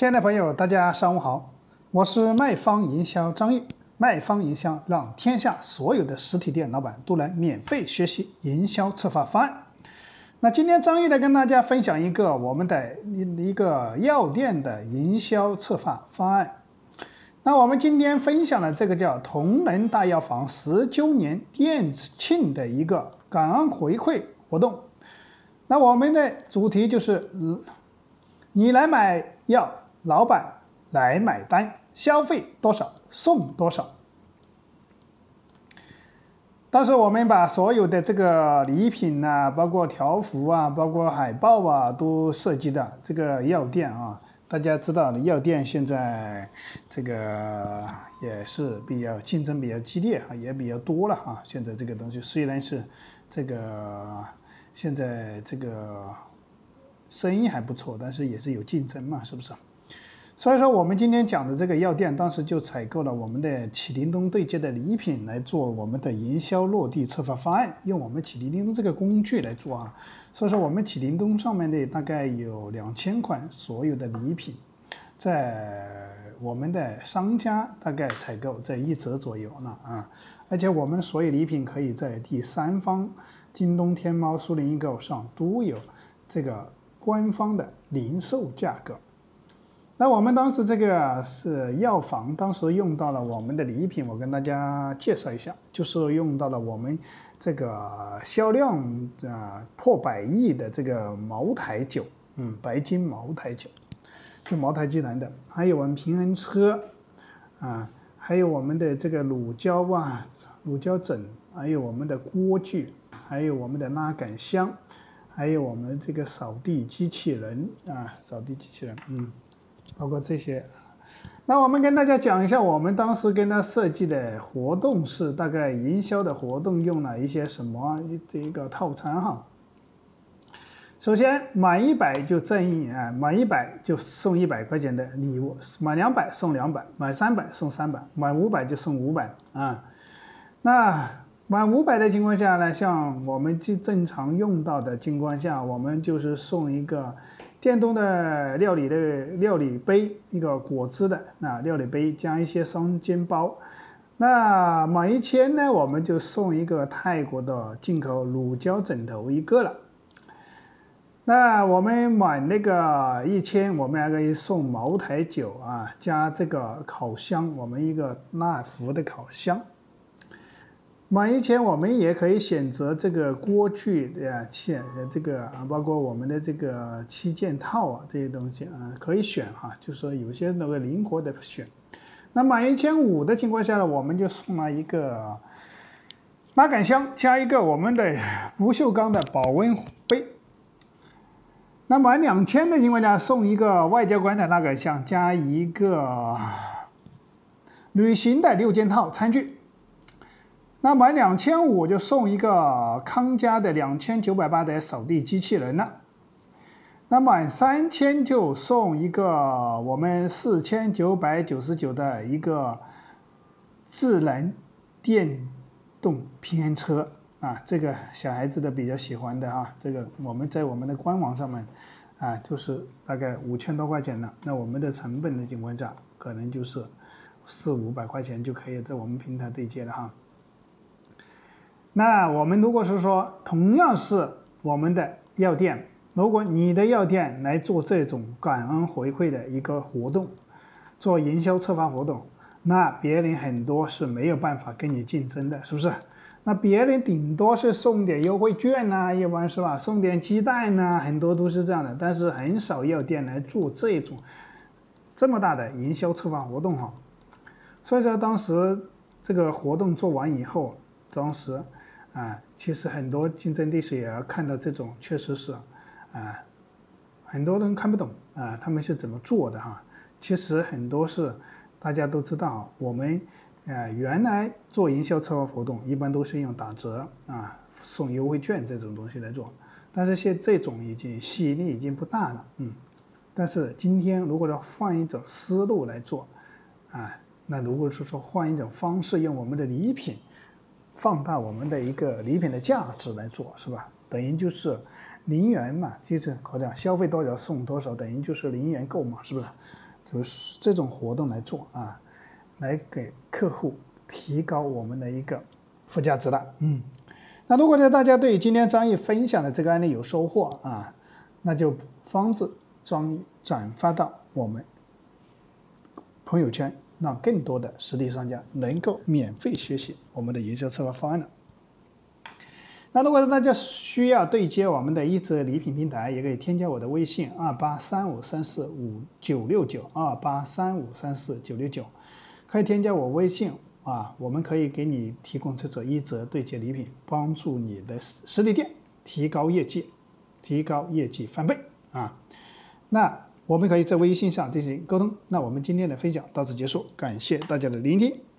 亲爱的朋友，大家上午好，我是卖方营销张玉。卖方营销让天下所有的实体店老板都来免费学习营销策划方案。那今天张玉来跟大家分享一个我们的一一个药店的营销策划方案。那我们今天分享的这个叫同仁大药房十周年店庆的一个感恩回馈活动。那我们的主题就是，你来买药，老板来买单，消费多少送多少。当时我们把所有的这个礼品呐、包括条幅啊，包括海报啊，都设计的这个药店啊。大家知道的，药店现在这个也是比较竞争比较激烈啊，也比较多了哈。现在这个东西虽然是这个现在这个生意还不错，但是也是有竞争嘛，是不是？所以说，我们今天讲的这个药店，当时就采购了我们的启灵东对接的礼品来做我们的营销落地策划方案，用我们启灵东这个工具来做啊。所以说，我们启灵东上面的大概有两千款所有的礼品，在我们的商家大概采购在一折左右呢啊，而且我们所有礼品可以在第三方京东、天猫、苏宁易购上都有这个官方的零售价格。那我们当时这个是药房，当时用到了我们的礼品，我跟大家介绍一下，就是用到了我们这个销量啊破百亿的这个茅台酒，嗯，白金茅台酒，就茅台集团的，还有我们平衡车，啊，还有我们的这个乳胶啊，乳胶枕，还有我们的锅具，还有我们的拉杆箱，还有我们这个扫地机器人啊，扫地机器人，嗯。包括这些，那我们跟大家讲一下，我们当时跟他设计的活动是大概营销的活动用了一些什么这一个套餐哈。首先满一百就赠一啊，满一百就送一百块钱的礼物，满两百送两百，满三百送三百，满五百就送五百啊。那满五百的情况下呢，像我们正正常用到的情况下，我们就是送一个。电动的料理的料理杯，一个果汁的啊料理杯，加一些双肩包。那满一千呢，我们就送一个泰国的进口乳胶枕头一个了。那我们满那个一千，我们还可以送茅台酒啊，加这个烤箱，我们一个纳福的烤箱。满一千，我们也可以选择这个锅具的器，这个啊，包括我们的这个七件套啊，这些东西啊，可以选哈，就是说有些那个灵活的选。那满一千五的情况下呢，我们就送了一个拉杆箱，加一个我们的不锈钢的保温杯。那满两千的情况下，送一个外交官的拉杆箱，加一个旅行的六件套餐具。那满两千五就送一个康佳的两千九百八的扫地机器人了。那满三千就送一个我们四千九百九十九的一个智能电动平衡车啊，这个小孩子的比较喜欢的哈，这个我们在我们的官网上面啊，就是大概五千多块钱了。那我们的成本的情况下，可能就是四五百块钱就可以在我们平台对接了哈。那我们如果是说同样是我们的药店，如果你的药店来做这种感恩回馈的一个活动，做营销策划活动，那别人很多是没有办法跟你竞争的，是不是？那别人顶多是送点优惠券呐，一般是吧？送点鸡蛋呐，很多都是这样的，但是很少药店来做这种这么大的营销策划活动哈。所以说当时这个活动做完以后，当时。啊，其实很多竞争对手也要看到这种，确实是，啊，很多人看不懂啊，他们是怎么做的哈？其实很多是大家都知道，我们啊原来做营销策划活动，一般都是用打折啊、送优惠券这种东西来做，但是现这种已经吸引力已经不大了，嗯。但是今天如果要换一种思路来做，啊，那如果是说换一种方式，用我们的礼品。放大我们的一个礼品的价值来做，是吧？等于就是零元嘛，就是好像消费多少送多少，等于就是零元购嘛，是不是？就是这种活动来做啊，来给客户提高我们的一个附加值的。嗯，那如果呢大家对今天张毅分享的这个案例有收获啊，那就方子张毅转发到我们朋友圈，让更多的实体商家能够免费学习我们的营销策划方案了。那如果大家需要对接我们的一折礼品平台，也可以添加我的微信二八三五三四五九六九二八三五三四九六九，可以添加我微信啊，我们可以给你提供这种一折对接礼品，帮助你的实体店提高业绩，提高业绩翻倍啊。那我们可以在微信上进行沟通。那我们今天的分享到此结束，感谢大家的聆听。